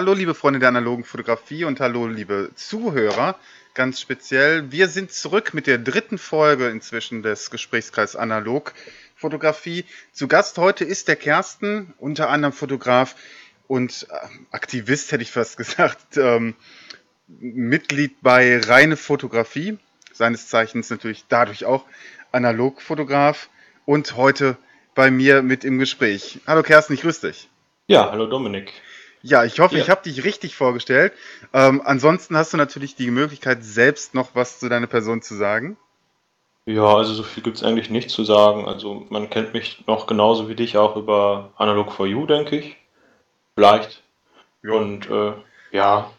Hallo, liebe Freunde der analogen Fotografie und hallo, liebe Zuhörer. Ganz speziell, wir sind zurück mit der dritten Folge inzwischen des Gesprächskreis Analog Fotografie. Zu Gast heute ist der Kersten, unter anderem Fotograf und äh, Aktivist, hätte ich fast gesagt, ähm, Mitglied bei Reine Fotografie, seines Zeichens natürlich dadurch auch Analogfotograf und heute bei mir mit im Gespräch. Hallo Kersten, ich grüße dich. Ja, hallo Dominik. Ja, ich hoffe, ja. ich habe dich richtig vorgestellt. Ähm, ansonsten hast du natürlich die Möglichkeit, selbst noch was zu deiner Person zu sagen. Ja, also so viel gibt es eigentlich nicht zu sagen. Also man kennt mich noch genauso wie dich auch über Analog for You, denke ich. Vielleicht. Ja. Und äh, ja,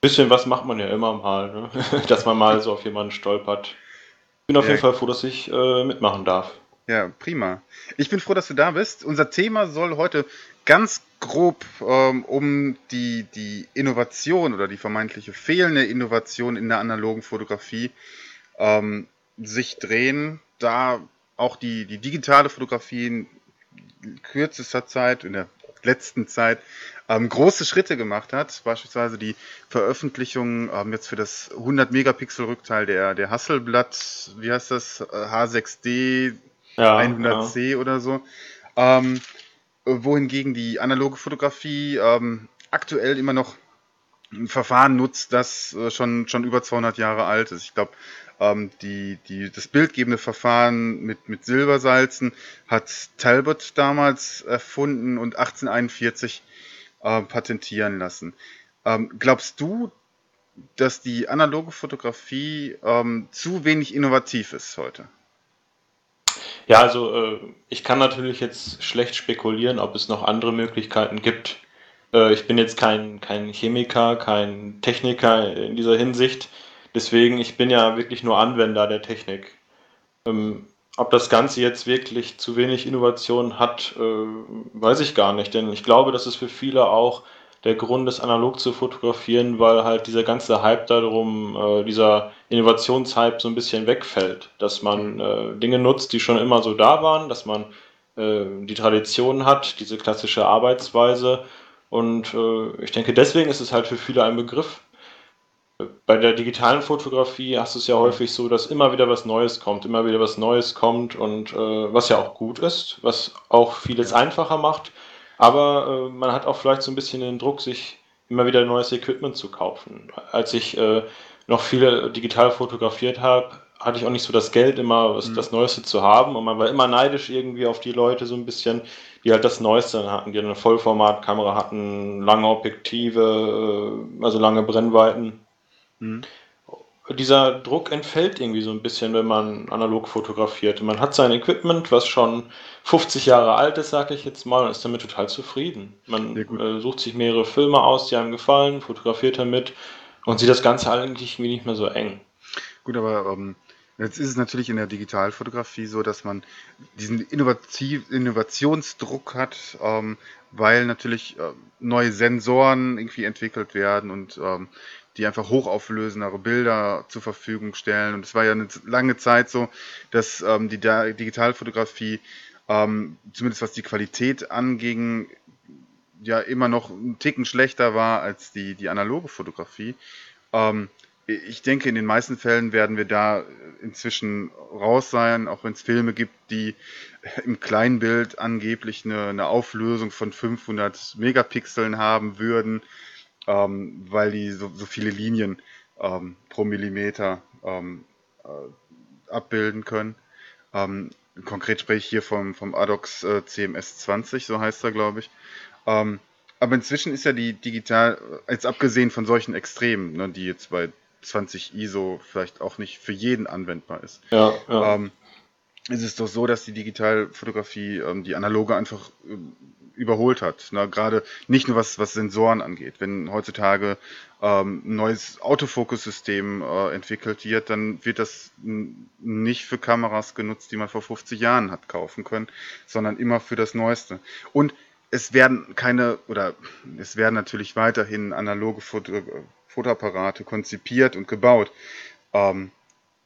bisschen was macht man ja immer mal, ne? dass man mal so auf jemanden stolpert. Bin auf ja. jeden Fall froh, dass ich äh, mitmachen darf. Ja, prima. Ich bin froh, dass du da bist. Unser Thema soll heute ganz grob ähm, um die, die Innovation oder die vermeintliche fehlende Innovation in der analogen Fotografie ähm, sich drehen, da auch die, die digitale Fotografie in kürzester Zeit, in der letzten Zeit, ähm, große Schritte gemacht hat. Beispielsweise die Veröffentlichung ähm, jetzt für das 100 Megapixel Rückteil der, der Hasselblatt, wie heißt das, H6D ja, 100C ja. oder so. Ähm, wohingegen die analoge Fotografie ähm, aktuell immer noch ein Verfahren nutzt, das äh, schon, schon über 200 Jahre alt ist. Ich glaube, ähm, die, die, das bildgebende Verfahren mit, mit Silbersalzen hat Talbot damals erfunden und 1841 äh, patentieren lassen. Ähm, glaubst du, dass die analoge Fotografie ähm, zu wenig innovativ ist heute? Ja, also äh, ich kann natürlich jetzt schlecht spekulieren, ob es noch andere Möglichkeiten gibt. Äh, ich bin jetzt kein, kein Chemiker, kein Techniker in dieser Hinsicht. Deswegen, ich bin ja wirklich nur Anwender der Technik. Ähm, ob das Ganze jetzt wirklich zu wenig Innovation hat, äh, weiß ich gar nicht. Denn ich glaube, dass es für viele auch der Grund ist, analog zu fotografieren, weil halt dieser ganze Hype darum, äh, dieser Innovationshype so ein bisschen wegfällt. Dass man äh, Dinge nutzt, die schon immer so da waren, dass man äh, die Tradition hat, diese klassische Arbeitsweise. Und äh, ich denke, deswegen ist es halt für viele ein Begriff. Bei der digitalen Fotografie hast du es ja häufig so, dass immer wieder was Neues kommt, immer wieder was Neues kommt und äh, was ja auch gut ist, was auch vieles einfacher macht. Aber äh, man hat auch vielleicht so ein bisschen den Druck, sich immer wieder neues Equipment zu kaufen. Als ich äh, noch viel digital fotografiert habe, hatte ich auch nicht so das Geld, immer was, mhm. das Neueste zu haben. Und man war immer neidisch irgendwie auf die Leute so ein bisschen, die halt das Neueste hatten, die eine Vollformatkamera hatten, lange Objektive, äh, also lange Brennweiten. Mhm dieser Druck entfällt irgendwie so ein bisschen, wenn man analog fotografiert. Man hat sein Equipment, was schon 50 Jahre alt ist, sage ich jetzt mal, und ist damit total zufrieden. Man äh, sucht sich mehrere Filme aus, die einem gefallen, fotografiert damit und sieht das Ganze eigentlich irgendwie nicht mehr so eng. Gut, aber ähm, jetzt ist es natürlich in der Digitalfotografie so, dass man diesen Innovativ Innovationsdruck hat, ähm, weil natürlich äh, neue Sensoren irgendwie entwickelt werden und ähm, die einfach hochauflösendere Bilder zur Verfügung stellen. Und es war ja eine lange Zeit so, dass ähm, die Digitalfotografie, ähm, zumindest was die Qualität anging, ja immer noch einen Ticken schlechter war als die, die analoge Fotografie. Ähm, ich denke, in den meisten Fällen werden wir da inzwischen raus sein, auch wenn es Filme gibt, die im Kleinbild angeblich eine, eine Auflösung von 500 Megapixeln haben würden ähm, weil die so, so viele Linien ähm, pro Millimeter ähm, äh, abbilden können. Ähm, konkret spreche ich hier vom, vom ADOX äh, CMS 20, so heißt er, glaube ich. Ähm, aber inzwischen ist ja die digital, jetzt abgesehen von solchen Extremen, ne, die jetzt bei 20 ISO vielleicht auch nicht für jeden anwendbar ist. Ja, ja. Ähm, ist es doch so, dass die Digitalfotografie die analoge einfach überholt hat. Ne? Gerade nicht nur was, was Sensoren angeht. Wenn heutzutage ähm, ein neues Autofokussystem äh, entwickelt wird, dann wird das nicht für Kameras genutzt, die man vor 50 Jahren hat kaufen können, sondern immer für das Neueste. Und es werden keine, oder es werden natürlich weiterhin analoge Foto, Fotoapparate konzipiert und gebaut. Ähm,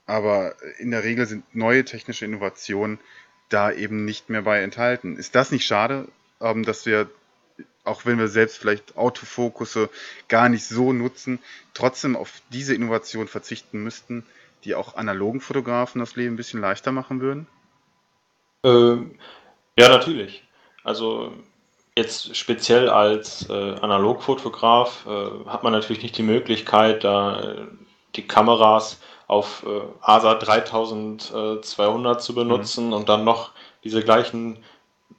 aber in der Regel sind neue technische Innovationen da eben nicht mehr bei enthalten. Ist das nicht schade, ähm, dass wir auch wenn wir selbst vielleicht Autofokusse gar nicht so nutzen, trotzdem auf diese Innovation verzichten müssten, die auch analogen Fotografen das Leben ein bisschen leichter machen würden? Ähm, ja, natürlich. Also jetzt speziell als äh, Analogfotograf äh, hat man natürlich nicht die Möglichkeit, da äh, die Kameras auf äh, ASA 3200 zu benutzen mhm. und dann noch diese gleichen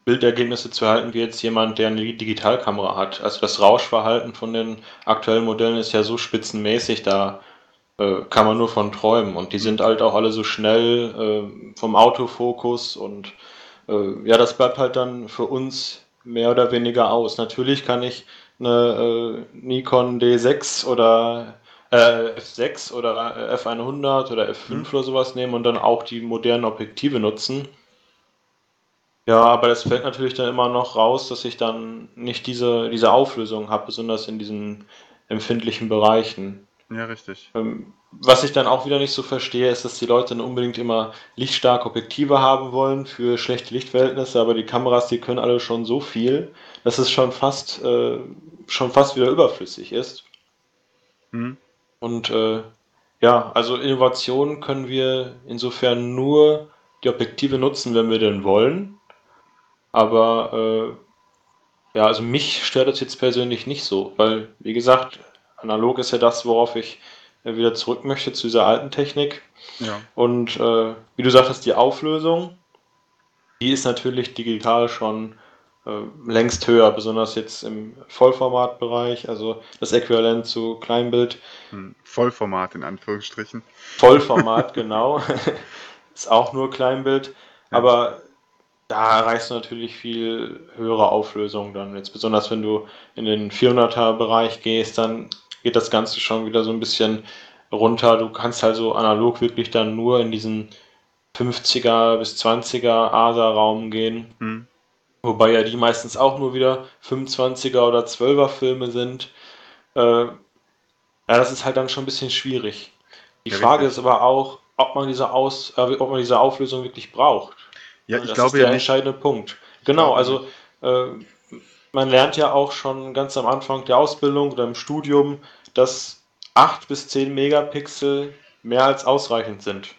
Bildergebnisse zu erhalten wie jetzt jemand, der eine Digitalkamera hat. Also das Rauschverhalten von den aktuellen Modellen ist ja so spitzenmäßig, da äh, kann man nur von träumen. Und die sind halt auch alle so schnell äh, vom Autofokus und äh, ja, das bleibt halt dann für uns mehr oder weniger aus. Natürlich kann ich eine äh, Nikon D6 oder äh, F6 oder F100 oder F5 mhm. oder sowas nehmen und dann auch die modernen Objektive nutzen. Ja, aber das fällt natürlich dann immer noch raus, dass ich dann nicht diese, diese Auflösung habe, besonders in diesen empfindlichen Bereichen. Ja, richtig. Ähm, was ich dann auch wieder nicht so verstehe, ist, dass die Leute dann unbedingt immer lichtstarke Objektive haben wollen für schlechte Lichtverhältnisse, aber die Kameras, die können alle schon so viel, dass es schon fast, äh, schon fast wieder überflüssig ist. Mhm. Und äh, ja, also Innovationen können wir insofern nur die Objektive nutzen, wenn wir denn wollen. Aber äh, ja, also mich stört das jetzt persönlich nicht so, weil, wie gesagt, analog ist ja das, worauf ich äh, wieder zurück möchte zu dieser alten Technik. Ja. Und äh, wie du sagtest, die Auflösung, die ist natürlich digital schon äh, längst höher, besonders jetzt im Vollformatbereich, also das Äquivalent zu Kleinbild. Hm, Vollformat in Anführungsstrichen. Vollformat, genau. ist auch nur Kleinbild. Ja. Aber da erreichst du natürlich viel höhere Auflösung dann. Jetzt besonders wenn du in den 400er Bereich gehst, dann geht das Ganze schon wieder so ein bisschen runter. Du kannst also analog wirklich dann nur in diesen 50er bis 20er ASA-Raum gehen. Mhm. Wobei ja die meistens auch nur wieder 25er oder 12er Filme sind. Äh, ja, das ist halt dann schon ein bisschen schwierig. Die ja, Frage richtig. ist aber auch, ob man diese Aus, äh, ob man diese Auflösung wirklich braucht. Ja, ich das glaube ist der ja entscheidende. Punkt. Genau, also äh, man lernt ja auch schon ganz am Anfang der Ausbildung oder im Studium, dass 8 bis 10 Megapixel mehr als ausreichend sind.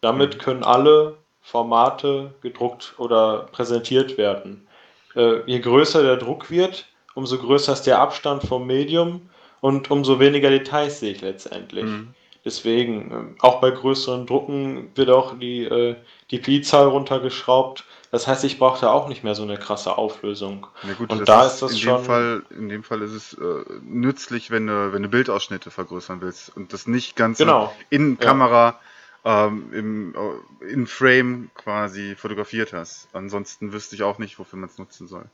Damit mhm. können alle Formate gedruckt oder präsentiert werden. Äh, je größer der Druck wird, umso größer ist der Abstand vom Medium und umso weniger Details sehe ich letztendlich. Mhm. Deswegen, ähm, auch bei größeren Drucken wird auch die, äh, die Pi-Zahl runtergeschraubt. Das heißt, ich brauche da auch nicht mehr so eine krasse Auflösung. Ja gut, und da ist, ist das in schon. Dem Fall, in dem Fall ist es äh, nützlich, wenn du, wenn du Bildausschnitte vergrößern willst und das nicht ganz genau. in Kamera ja. ähm, im äh, in Frame quasi fotografiert hast. Ansonsten wüsste ich auch nicht, wofür man es nutzen soll.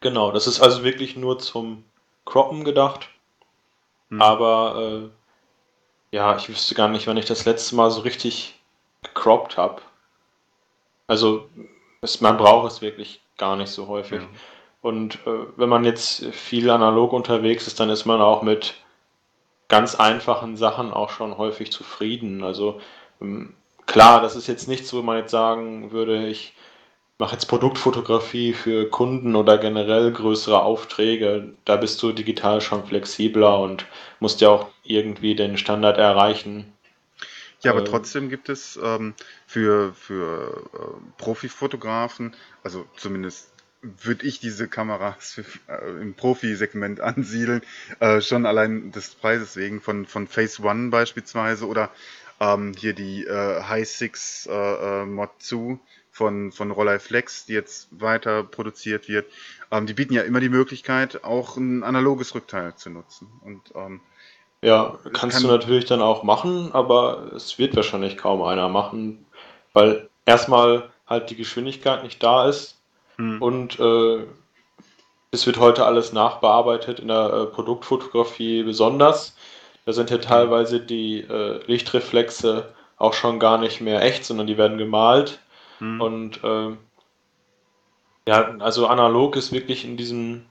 Genau, das ist also wirklich nur zum Croppen gedacht. Hm. Aber äh, ja, ich wüsste gar nicht, wann ich das letzte Mal so richtig gecroppt habe. Also, es, man braucht es wirklich gar nicht so häufig. Ja. Und äh, wenn man jetzt viel analog unterwegs ist, dann ist man auch mit ganz einfachen Sachen auch schon häufig zufrieden. Also ähm, klar, das ist jetzt nichts, wo man jetzt sagen würde, ich mache jetzt Produktfotografie für Kunden oder generell größere Aufträge, da bist du digital schon flexibler und musst ja auch irgendwie den Standard erreichen. Ja, aber äh, trotzdem gibt es ähm, für, für äh, Profifotografen, also zumindest würde ich diese Kameras für, äh, im Profi-Segment ansiedeln, äh, schon allein des Preises wegen von, von Phase One beispielsweise oder ähm, hier die äh, High Six äh, Mod 2 von, von Rollei Flex, die jetzt weiter produziert wird, ähm, die bieten ja immer die Möglichkeit, auch ein analoges Rückteil zu nutzen. Und, ähm, ja, kannst kann du natürlich dann auch machen, aber es wird wahrscheinlich kaum einer machen, weil erstmal halt die Geschwindigkeit nicht da ist hm. und äh, es wird heute alles nachbearbeitet in der äh, Produktfotografie besonders. Da sind ja hm. teilweise die äh, Lichtreflexe auch schon gar nicht mehr echt, sondern die werden gemalt. Mhm. Und äh, ja, also analog ist wirklich in diesen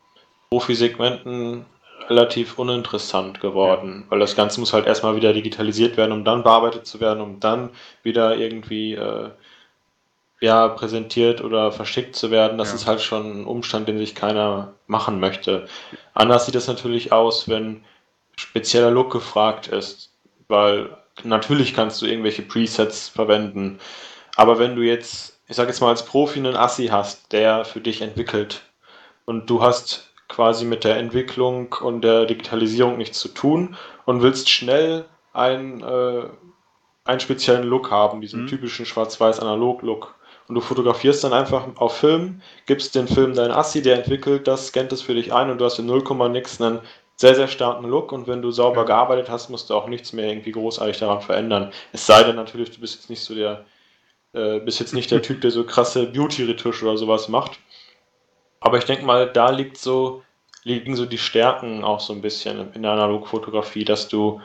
Profi-Segmenten relativ uninteressant geworden, weil das Ganze muss halt erstmal wieder digitalisiert werden, um dann bearbeitet zu werden, um dann wieder irgendwie äh, ja, präsentiert oder verschickt zu werden, das Ja. ist halt schon ein Umstand, den sich keiner machen möchte. Anders sieht es natürlich aus, wenn spezieller Look gefragt ist, weil natürlich kannst du irgendwelche Presets verwenden, aber wenn du jetzt, ich sag jetzt mal als Profi einen Assi hast, der für dich entwickelt und du hast quasi mit der Entwicklung und der Digitalisierung nichts zu tun und willst schnell einen, äh, einen speziellen Look haben, diesen Mhm. typischen Schwarz-Weiß-Analog-Look. Und du fotografierst dann einfach auf Film, gibst den Film deinen Assi, der entwickelt das, scannt es für dich ein und du hast in 0, nix einen sehr, sehr starken Look und wenn du sauber Ja. gearbeitet hast, musst du auch nichts mehr irgendwie großartig daran verändern. Es sei denn natürlich, du bist jetzt nicht so der, äh, bist jetzt nicht der Typ, der so krasse Beauty-Retusche oder sowas macht. Aber ich denke mal, da liegt so, liegen so die Stärken auch so ein bisschen in der Analogfotografie, dass du,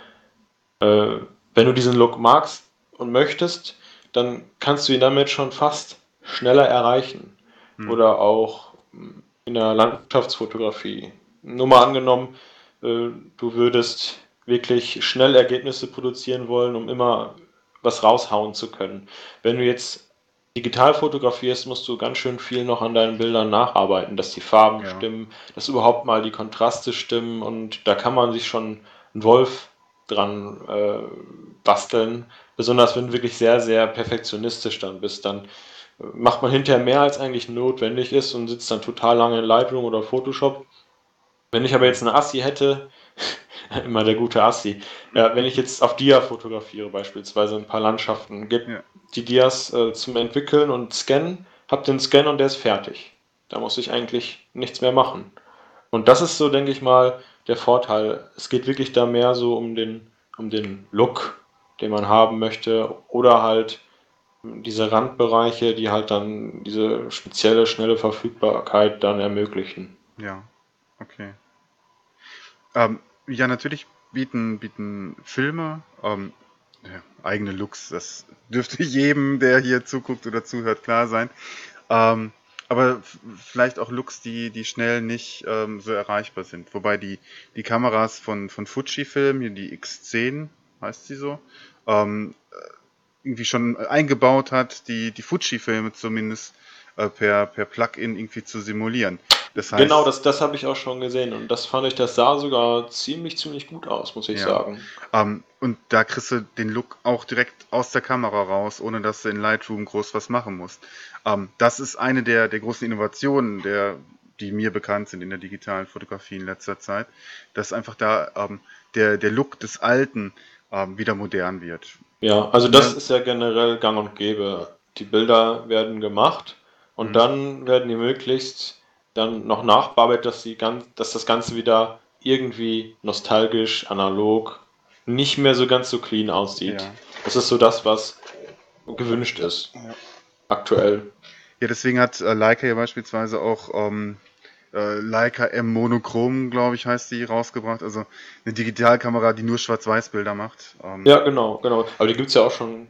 äh, wenn du diesen Look magst und möchtest, dann kannst du ihn damit schon fast schneller erreichen. Hm. Oder auch mh, in der Landschaftsfotografie. Nur mal angenommen, äh, du würdest wirklich schnell Ergebnisse produzieren wollen, um immer was raushauen zu können. Wenn du jetzt digital fotografierst, musst du ganz schön viel noch an deinen Bildern nacharbeiten, dass die Farben Ja. stimmen, dass überhaupt mal die Kontraste stimmen und da kann man sich schon einen Wolf dran äh, basteln. Besonders wenn du wirklich sehr, sehr perfektionistisch dann bist, dann äh, macht man hinterher mehr als eigentlich notwendig ist und sitzt dann total lange in Lightroom oder Photoshop. Wenn ich aber jetzt eine Assi hätte, immer der gute Assi, ja, wenn ich jetzt auf Dia fotografiere, beispielsweise ein paar Landschaften, gebe Ja. die Dias äh, zum Entwickeln und Scannen, hab den Scan und der ist fertig. Da muss ich eigentlich nichts mehr machen. Und das ist so, denke ich mal, der Vorteil. Es geht wirklich da mehr so um den, um den Look, den man haben möchte, oder halt diese Randbereiche, die halt dann diese spezielle, schnelle Verfügbarkeit dann ermöglichen. Ja, okay. Ähm, ja, natürlich bieten, bieten Filme ähm, ja, eigene Looks. Das dürfte jedem, der hier zuguckt oder zuhört, klar sein. Ähm, aber vielleicht auch Looks, die, die schnell nicht ähm, so erreichbar sind. Wobei die, die Kameras von, von Fujifilm, die X10, heißt sie so, ähm, irgendwie schon eingebaut hat, die, die Fuji-Filme zumindest äh, per, per Plugin irgendwie zu simulieren. Das heißt, Genau, das, das habe ich auch schon gesehen und das fand ich, das sah sogar ziemlich, ziemlich gut aus, muss ich Ja. sagen. Ähm, und da kriegst du den Look auch direkt aus der Kamera raus, ohne dass du in Lightroom groß was machen musst. Ähm, das ist eine der, der großen Innovationen, der, die mir bekannt sind in der digitalen Fotografie in letzter Zeit, dass einfach da ähm, der, der Look des Alten ähm, wieder modern wird. Ja, also das Ja. ist ja generell gang und gäbe. Die Bilder werden gemacht und Mhm. dann werden die möglichst dann noch nachbearbeitet, dass, die ganz, dass das Ganze wieder irgendwie nostalgisch, analog, nicht mehr so ganz so clean aussieht. Ja. Das ist so das, was gewünscht ist. Ja. Aktuell. Ja, deswegen hat äh, Leica ja beispielsweise auch ähm, äh, Leica M Monochrom, glaube ich, heißt die, rausgebracht. Also eine Digitalkamera, die nur Schwarz-Weiß-Bilder macht. Ähm, Ja, genau, genau. Aber die gibt es ja auch schon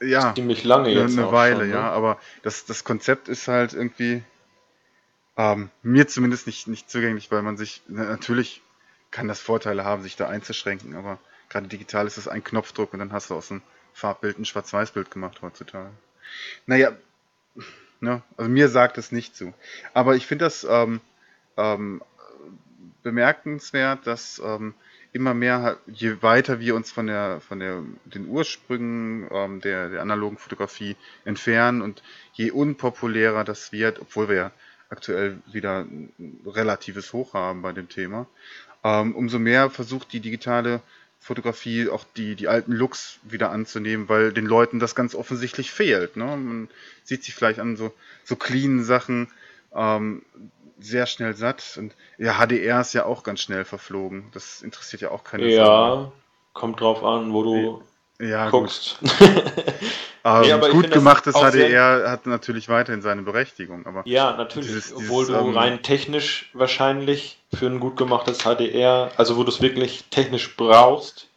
ja. ziemlich lange eine, jetzt. eine Weile, schon, ne? ja, aber das, das Konzept ist halt irgendwie ähm, mir zumindest nicht, nicht zugänglich, weil man sich, na, natürlich kann das Vorteile haben, sich da einzuschränken, aber gerade digital ist das ein Knopfdruck und dann hast du aus einem Farbbild ein Schwarz-Weiß-Bild gemacht heutzutage. Naja, ne, also mir sagt es nicht zu. Aber ich finde das ähm, ähm, bemerkenswert, dass ähm, immer mehr, je weiter wir uns von der, von der, den Ursprüngen ähm, der, der analogen Fotografie entfernen und je unpopulärer das wird, obwohl wir ja aktuell wieder ein relatives Hoch haben bei dem Thema, ähm, umso mehr versucht die digitale Fotografie auch die, die alten Looks wieder anzunehmen, weil den Leuten das ganz offensichtlich fehlt. Ne? Man sieht sich vielleicht an so, so cleanen Sachen ähm, sehr schnell satt. Und ja, HDR ist ja auch ganz schnell verflogen. Das interessiert ja auch keine. Ja, kommt drauf an, wo du Ja, gut. guckst. Ähm, Nee, aber gut gemachtes HDR hat natürlich weiterhin seine Berechtigung, aber Ja, natürlich. Dieses- dieses, Obwohl du ähm, rein technisch wahrscheinlich für ein gut gemachtes HDR, also wo du es wirklich technisch brauchst,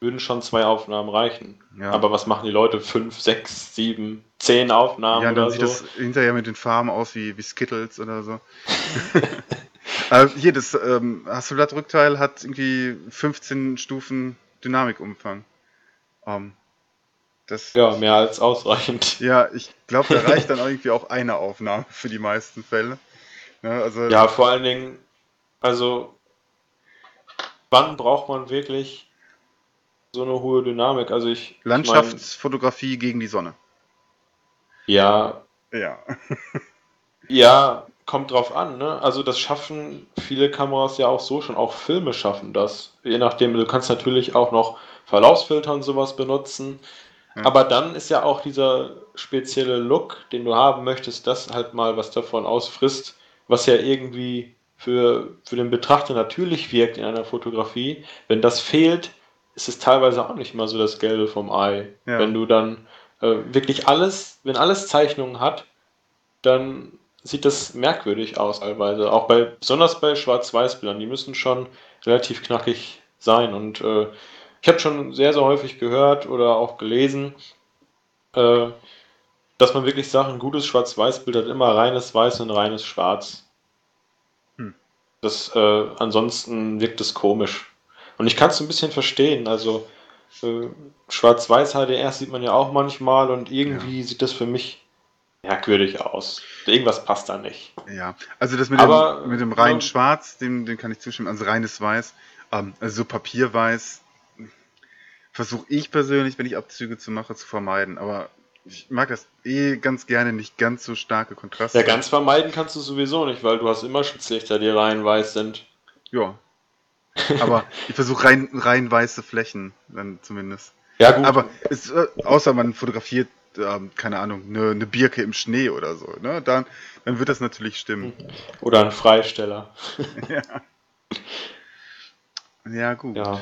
würden schon zwei Aufnahmen reichen. Ja. Aber was machen die Leute? Fünf, sechs, sieben, zehn Aufnahmen ja, dann oder sieht so? das hinterher mit den Farben aus wie, wie Skittles oder so. äh, hier, das ähm, Hasselblatt-Rückteil hat irgendwie 15 Stufen Dynamikumfang. Ähm, Das, Ja, mehr als ausreichend. ja, ich glaube, da reicht dann irgendwie auch eine Aufnahme für die meisten Fälle. Ne, also, Ja, vor allen Dingen, also wann braucht man wirklich so eine hohe Dynamik? Also ich, ich meine, Landschaftsfotografie gegen die Sonne. ja, Ja. ja, kommt drauf an, ne? Also das schaffen viele Kameras ja auch so schon, auch Filme schaffen das. Je nachdem, du kannst natürlich auch noch Verlaufsfilter und sowas benutzen. Ja. Aber dann ist ja auch dieser spezielle Look, den du haben möchtest, das halt mal was davon ausfrisst, was ja irgendwie für, für den Betrachter natürlich wirkt in einer Fotografie. Wenn das fehlt, ist es teilweise auch nicht mal so das Gelbe vom Ei. Ja. Wenn du dann äh, wirklich alles, wenn alles Zeichnungen hat, dann sieht das merkwürdig aus teilweise. Auch bei, besonders bei Schwarz-Weiß-Bildern, die müssen schon relativ knackig sein. Und äh, ich habe schon sehr, sehr häufig gehört oder auch gelesen, äh, dass man wirklich sagt, ein gutes Schwarz-Weiß-Bild hat immer reines Weiß und reines Schwarz. Hm. Das, äh, ansonsten wirkt es komisch. Und ich kann es ein bisschen verstehen. Also äh, Schwarz-Weiß HDR sieht man ja auch manchmal und irgendwie sieht das für mich merkwürdig aus. Irgendwas passt da nicht. Ja, also das mit Aber, dem, mit dem reinen ja. Schwarz, dem, dem kann ich zustimmen, also reines Weiß, ähm, also so Papierweiß versuche ich persönlich, wenn ich Abzüge zu mache, zu vermeiden, aber ich mag das eh ganz gerne, nicht ganz so starke Kontraste. Ja, ganz vermeiden kannst du sowieso nicht, weil du hast immer Schutzlichter, die rein weiß sind. Ja, aber ich versuche rein, rein weiße Flächen, dann zumindest. Ja, gut. Aber es, äh, außer man fotografiert, ähm, keine Ahnung, eine, eine Birke im Schnee oder so, ne? Dann, dann wird das natürlich stimmen. Oder ein Freisteller. Ja, gut. Ja.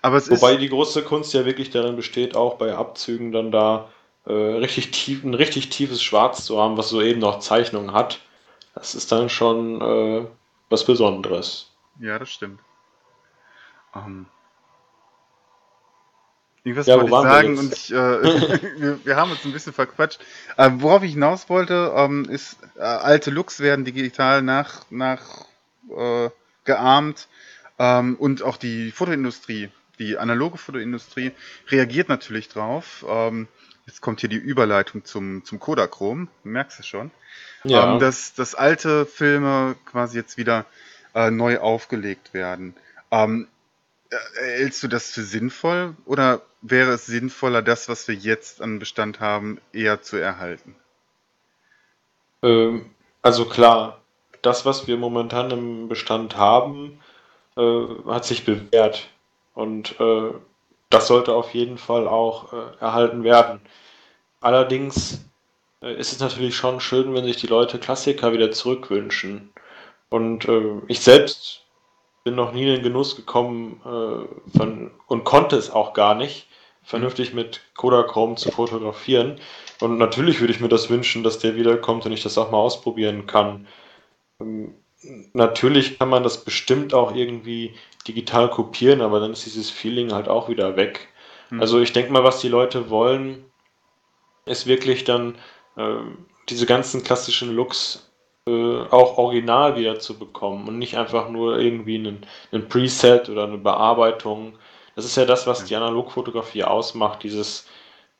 Aber es Wobei ist. die große Kunst ja wirklich darin besteht, auch bei Abzügen dann da äh, richtig tief, ein richtig tiefes Schwarz zu haben, was so eben noch Zeichnungen hat. Das ist dann schon äh, was Besonderes. Ja, das stimmt. Ähm, irgendwas Ja, wollte wo ich wir sagen jetzt? und ich, äh, wir, wir haben uns ein bisschen verquatscht. Ähm, worauf ich hinaus wollte, ähm, ist, äh, alte Looks werden digital nach, nach äh, geahmt ähm, und auch die Fotoindustrie, die analoge Fotoindustrie reagiert natürlich drauf. Ähm, jetzt kommt hier die Überleitung zum, zum Kodachrom, du merkst es schon. Ja. Ähm, dass, dass alte Filme quasi jetzt wieder äh, neu aufgelegt werden. Ähm, äh, hältst du das für sinnvoll oder wäre es sinnvoller, das, was wir jetzt an Bestand haben, eher zu erhalten? Ähm, also klar, das, was wir momentan im Bestand haben, äh, hat sich bewährt. Und äh, das sollte auf jeden Fall auch äh, erhalten werden. Allerdings ist es natürlich schon schön, wenn sich die Leute Klassiker wieder zurückwünschen. Und ich selbst bin noch nie in den Genuss gekommen äh, von, und konnte es auch gar nicht, vernünftig mit Kodachrome zu fotografieren. Und natürlich würde ich mir das wünschen, dass der wiederkommt und ich das auch mal ausprobieren kann. Ähm, Natürlich kann man das bestimmt auch irgendwie digital kopieren, aber dann ist dieses Feeling halt auch wieder weg. Hm. Also ich denke mal, was die Leute wollen, ist wirklich dann ähm, diese ganzen klassischen Looks äh, auch original wieder zu bekommen und nicht einfach nur irgendwie einen, einen Preset oder eine Bearbeitung. Das ist ja das, was die Analogfotografie ausmacht, dieses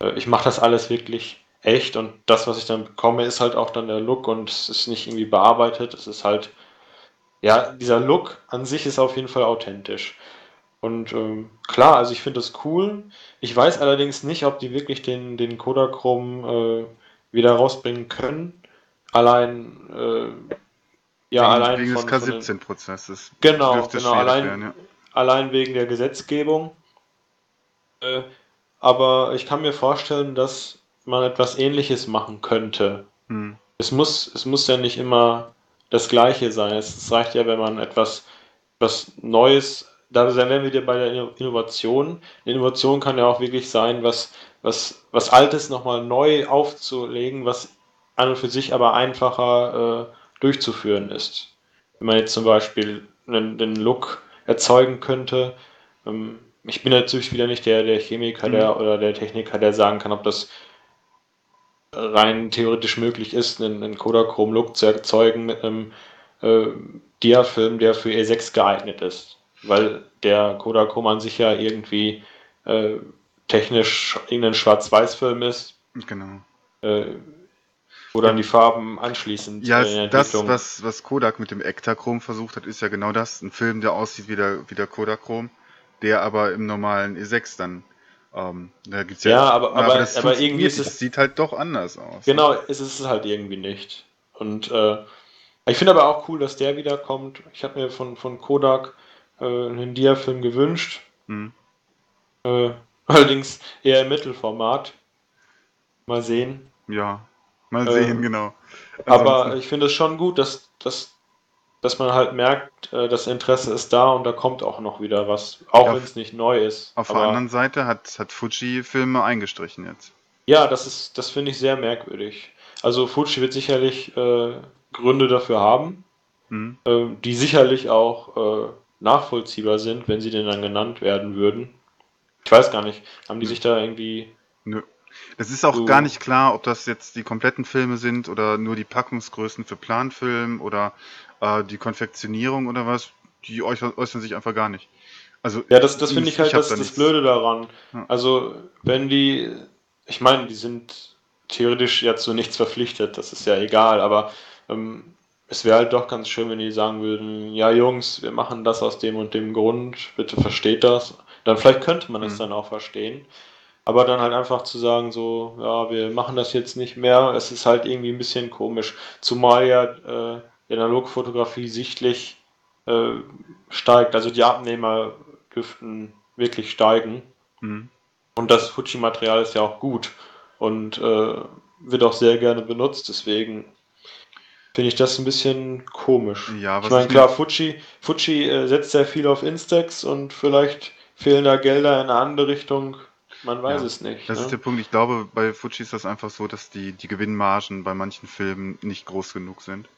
äh, ich mache das alles wirklich echt und das, was ich dann bekomme, ist halt auch dann der Look und es ist nicht irgendwie bearbeitet, es ist halt, ja, dieser Look an sich ist auf jeden Fall authentisch. Und ähm, klar, also ich finde das cool. Ich weiß allerdings nicht, ob die wirklich den, den Kodachrom äh, wieder rausbringen können. Allein, äh, ja, wegen, allein wegen von, des von den, K17-Prozesses. Genau, genau, allein- werden, ja. allein wegen der Gesetzgebung. Äh, aber ich kann mir vorstellen, dass man etwas Ähnliches machen könnte. Hm. Es muss, es muss ja nicht immer das Gleiche sein. Es, es reicht ja, wenn man etwas, etwas Neues, da wären wir wieder bei der Inno- Innovation. Eine Innovation kann ja auch wirklich sein, was, was, was Altes nochmal neu aufzulegen, was an und für sich aber einfacher äh, durchzuführen ist. Wenn man jetzt zum Beispiel einen, den Look erzeugen könnte, ähm, ich bin natürlich wieder nicht der, der Chemiker Mhm. der, oder der Techniker, der sagen kann, ob das rein theoretisch möglich ist, einen, einen Kodachrom-Look zu erzeugen mit einem äh, Diafilm, der für E6 geeignet ist. Weil der Kodachrom an sich ja irgendwie äh, technisch irgendein Schwarz-Weiß-Film ist. Genau. Äh, wo dann die Farben anschließend Ja, äh, das, was, was Kodak mit dem Ektachrom versucht hat, ist ja genau das. Ein Film, der aussieht wie der, wie der Kodachrom, der aber im normalen E6 dann. Ähm, da gibt's ja, ja aber, aber, aber, aber irgendwie ist es. sieht halt doch anders aus. Genau, es ist es halt irgendwie nicht. Und äh, ich finde aber auch cool, dass der wiederkommt. Ich habe mir von, von Kodak äh, einen Dia-Film gewünscht. Hm. Äh, allerdings eher im Mittelformat. Mal sehen. Ja, mal sehen, ähm, genau. Aber ich finde es schon gut, dass, dass, dass man halt merkt, äh, das Interesse ist da und da kommt auch noch wieder was, auch ja, wenn es nicht neu ist. Auf der anderen Seite hat, hat Fuji Filme eingestrichen jetzt. Ja, das ist, das finde ich sehr merkwürdig. Also Fuji wird sicherlich äh, Gründe dafür haben, mhm. äh, die sicherlich auch äh, nachvollziehbar sind, wenn sie denn dann genannt werden würden. Ich weiß gar nicht, haben die sich da irgendwie Nö. Es ist auch so. gar nicht klar, ob das jetzt die kompletten Filme sind oder nur die Packungsgrößen für Planfilm oder äh, die Konfektionierung oder was. Die äußern, äußern sich einfach gar nicht. Also, ja, das, das finde ich halt ich das, da das Blöde daran. Ja. Also, wenn die, ich meine, die sind theoretisch jetzt so nichts verpflichtet, das ist ja egal, aber ähm, es wäre halt doch ganz schön, wenn die sagen würden, ja Jungs, wir machen das aus dem und dem Grund, bitte versteht das. Dann vielleicht könnte man es mhm. dann auch verstehen. Aber dann halt einfach zu sagen, so, ja, wir machen das jetzt nicht mehr, es ist halt irgendwie ein bisschen komisch. Zumal ja äh, die Analogfotografie sichtlich äh, steigt. Also die Abnehmer dürften wirklich steigen. Mhm. Und das Fuji-Material ist ja auch gut und äh, wird auch sehr gerne benutzt. Deswegen finde ich das ein bisschen komisch. Ja, ich meine, klar, Fuji, Fuji äh, setzt sehr viel auf Instax und vielleicht fehlen da Gelder in eine andere Richtung. Man weiß ja, es nicht. Das ne? ist der Punkt. Ich glaube, bei Fuji ist das einfach so, dass die, die Gewinnmargen bei manchen Filmen nicht groß genug sind.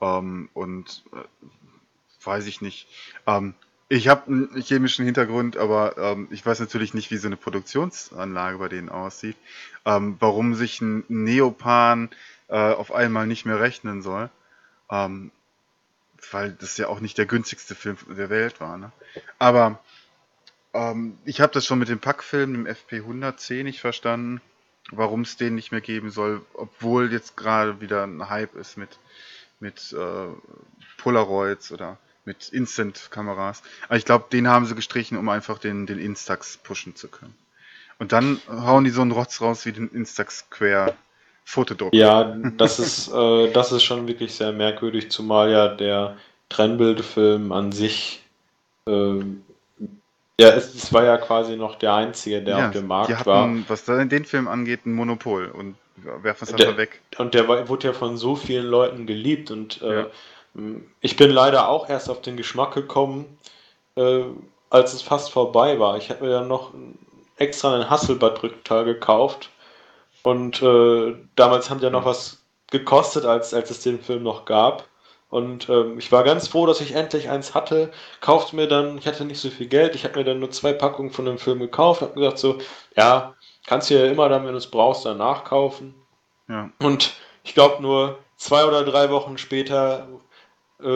Ähm, und äh, weiß ich nicht. Ähm, ich habe einen chemischen Hintergrund, aber ähm, ich weiß natürlich nicht, wie so eine Produktionsanlage bei denen aussieht. Ähm, warum sich ein Neopan äh, auf einmal nicht mehr rechnen soll. Ähm, weil das ja auch nicht der günstigste Film der Welt war. Ne? Aber ähm, ich habe das schon mit dem Packfilm, dem FP110 nicht verstanden, warum es den nicht mehr geben soll, obwohl jetzt gerade wieder ein Hype ist mit, mit äh, Polaroids oder mit Instant-Kameras. Aber ich glaube, den haben sie gestrichen, um einfach den, den Instax pushen zu können. Und dann hauen die so einen Rotz raus wie den Instax Square Fotodruck. Ja, das ist, äh, das ist schon wirklich sehr merkwürdig, zumal ja der Trennbildfilm an sich äh, ja, es, es, war ja quasi noch der einzige, der ja, auf dem Markt die hatten, war. Was den Film angeht, ein Monopol und werfen es einfach weg. Und der wurde ja von so vielen Leuten geliebt und äh, ja. ich bin leider auch erst auf den Geschmack gekommen, äh, als es fast vorbei war. Ich habe mir dann noch extra einen Hasselbad-Rückteil gekauft und äh, damals haben die ja noch was gekostet, als, als es den Film noch gab. Und ähm, ich war ganz froh, dass ich endlich eins hatte. Kaufte mir dann, ich hatte nicht so viel Geld, ich habe mir dann nur zwei Packungen von dem Film gekauft, habe gesagt so, ja, kannst du ja immer dann, wenn du es brauchst, dann nachkaufen. Ja. Und ich glaube nur zwei oder drei Wochen später äh,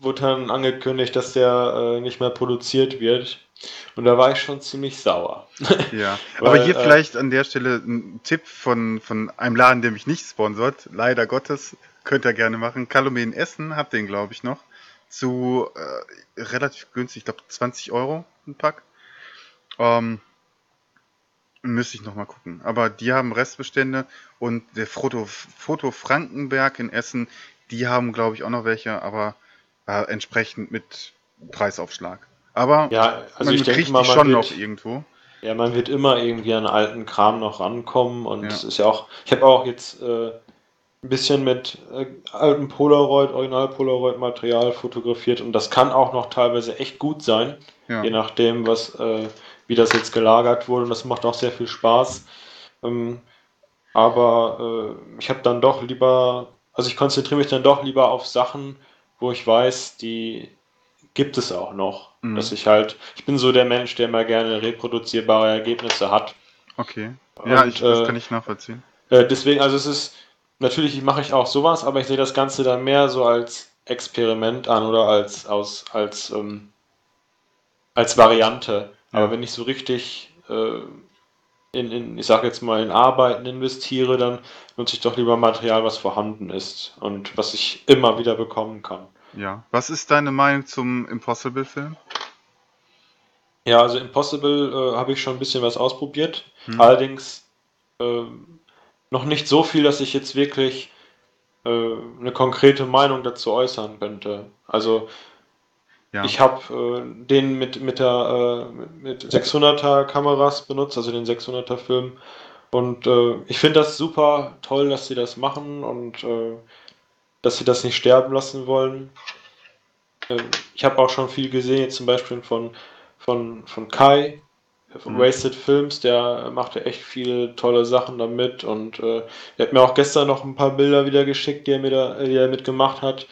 wurde dann angekündigt, dass der äh, nicht mehr produziert wird. Und da war ich schon ziemlich sauer. Ja, Weil, aber hier äh, vielleicht an der Stelle ein Tipp von, von einem Laden, der mich nicht sponsort, leider Gottes, Könnt ihr gerne machen. Kalumen Essen habt den, glaube ich, noch. Zu äh, relativ günstig, ich glaube 20 Euro ein Pack. Ähm, müsste ich nochmal gucken. Aber die haben Restbestände und der Foto, Foto Frankenberg in Essen, die haben, glaube ich, auch noch welche, aber äh, entsprechend mit Preisaufschlag. Aber ja, also man ich denke mal, man schon noch irgendwo. Ja, man wird immer irgendwie an alten Kram noch rankommen und es ist ja auch, ich habe auch jetzt äh, ein bisschen mit äh, altem Polaroid, Original-Polaroid-Material fotografiert und das kann auch noch teilweise echt gut sein, ja. je nachdem, was, äh, wie das jetzt gelagert wurde und das macht auch sehr viel Spaß. Ähm, aber äh, ich habe dann doch lieber, also ich konzentriere mich dann doch lieber auf Sachen, wo ich weiß, die gibt es auch noch. Mhm. Dass ich halt, ich bin so der Mensch, der immer gerne reproduzierbare Ergebnisse hat. Okay. Ja, und, ich, das äh, kann ich nachvollziehen. Äh, deswegen, also es ist, natürlich mache ich auch sowas, aber ich sehe das Ganze dann mehr so als Experiment an oder als, als, als, ähm, als Variante. Aber wenn ich so richtig äh, in, in ich sage jetzt mal, in Arbeiten investiere, dann nutze ich doch lieber Material, was vorhanden ist und was ich immer wieder bekommen kann. Ja. Was ist deine Meinung zum Impossible-Film? Ja, also Impossible äh, habe ich schon ein bisschen was ausprobiert. Hm. Allerdings äh, noch nicht so viel, dass ich jetzt wirklich äh, eine konkrete Meinung dazu äußern könnte. Also ja. ich habe äh, den mit, mit der äh, mit 600er Kameras benutzt, also den 600er Film. Und äh, ich finde das super toll, dass sie das machen und äh, dass sie das nicht sterben lassen wollen. Äh, ich habe auch schon viel gesehen, jetzt zum Beispiel von, von, von Kai. Wasted Films, der machte echt viele tolle Sachen damit und äh, er hat mir auch gestern noch ein paar Bilder wieder geschickt, die er, mir da, die er mitgemacht hat.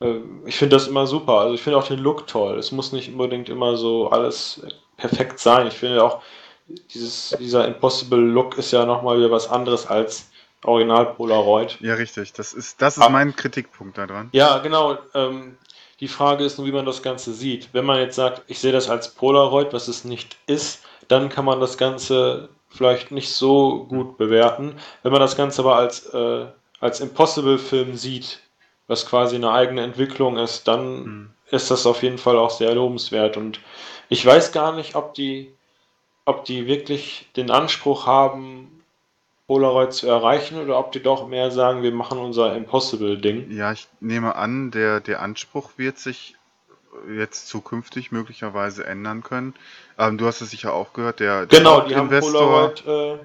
Äh, ich finde das immer super. Also ich finde auch den Look toll. Es muss nicht unbedingt immer so alles perfekt sein. Ich finde auch, dieses, dieser Impossible Look ist ja nochmal wieder was anderes als Original Polaroid. Ja, richtig. Das ist, das ist ah. mein Kritikpunkt daran. Ja, genau. Ähm, die Frage ist nur, wie man das Ganze sieht. Wenn man jetzt sagt, ich sehe das als Polaroid, was es nicht ist, dann kann man das Ganze vielleicht nicht so gut bewerten. Wenn man das Ganze aber als, äh, als Impossible-Film sieht, was quasi eine eigene Entwicklung ist, dann mhm. ist das auf jeden Fall auch sehr lobenswert. Und ich weiß gar nicht, ob die, ob die wirklich den Anspruch haben, Polaroid zu erreichen oder ob die doch mehr sagen, wir machen unser Impossible-Ding. Ja, ich nehme an, der, der Anspruch wird sich jetzt zukünftig möglicherweise ändern können. Ähm, du hast es sicher auch gehört, der, der genau, die haben Polaroid äh,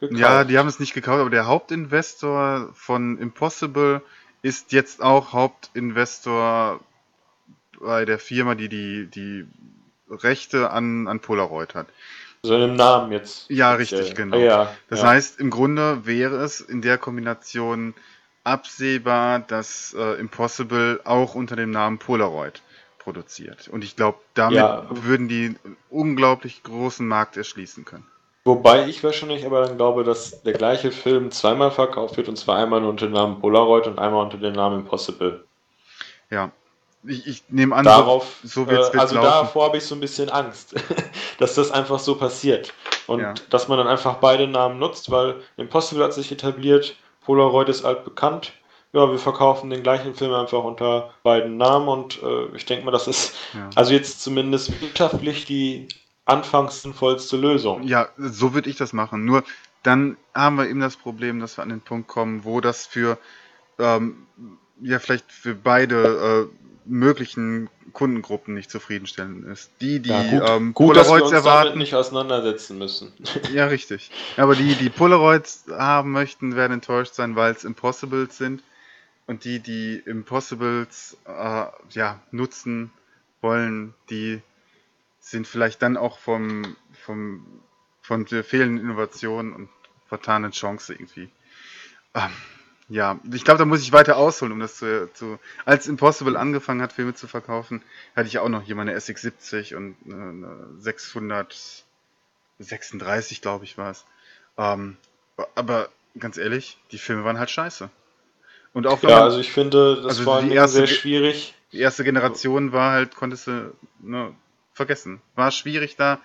gekauft. Ja, die haben es nicht gekauft, aber der Hauptinvestor von Impossible ist jetzt auch Hauptinvestor bei der Firma, die die, die Rechte an, an Polaroid hat. So im Namen jetzt. Ja, richtig, genau. Ja, das ja. heißt, im Grunde wäre es in der Kombination absehbar, dass äh, Impossible auch unter dem Namen Polaroid produziert. Und ich glaube, damit ja. würden die einen unglaublich großen Markt erschließen können. Wobei ich wahrscheinlich aber dann glaube, dass der gleiche Film zweimal verkauft wird und zwar einmal unter dem Namen Polaroid und einmal unter dem Namen Impossible. Ja. Ich, ich nehme an, Darauf, so, so wird es äh, Also laufen. davor habe ich so ein bisschen Angst, dass das einfach so passiert. Und ja. dass man dann einfach beide Namen nutzt, weil Impossible hat sich etabliert, Polaroid ist altbekannt ja, wir verkaufen den gleichen Film einfach unter beiden Namen und äh, ich denke mal, das ist ja. also jetzt zumindest wirtschaftlich die anfangs sinnvollste Lösung. Ja, so würde ich das machen. Nur dann haben wir eben das Problem, dass wir an den Punkt kommen, wo das für ähm, ja vielleicht für beide äh, möglichen Kundengruppen nicht zufriedenstellend ist. Die, die ja, gut, ähm, gut, Polaroids dass wir uns erwarten, damit nicht auseinandersetzen müssen. ja, richtig. Aber die, die Polaroids haben möchten, werden enttäuscht sein, weil es Impossibles sind. Und die, die Impossibles äh, ja, nutzen wollen, die sind vielleicht dann auch vom, vom, von der fehlenden Innovation und vertanen Chance irgendwie. Ähm, ja, ich glaube, da muss ich weiter ausholen, um das zu, zu. Als Impossible angefangen hat, Filme zu verkaufen, hatte ich auch noch hier meine SX70 und eine 636, glaube ich, war es. Ähm, aber ganz ehrlich, die Filme waren halt scheiße. Und auch ja, man, also ich finde, das also war erste, sehr schwierig. Die erste Generation war halt, konntest du ne, vergessen. War schwierig da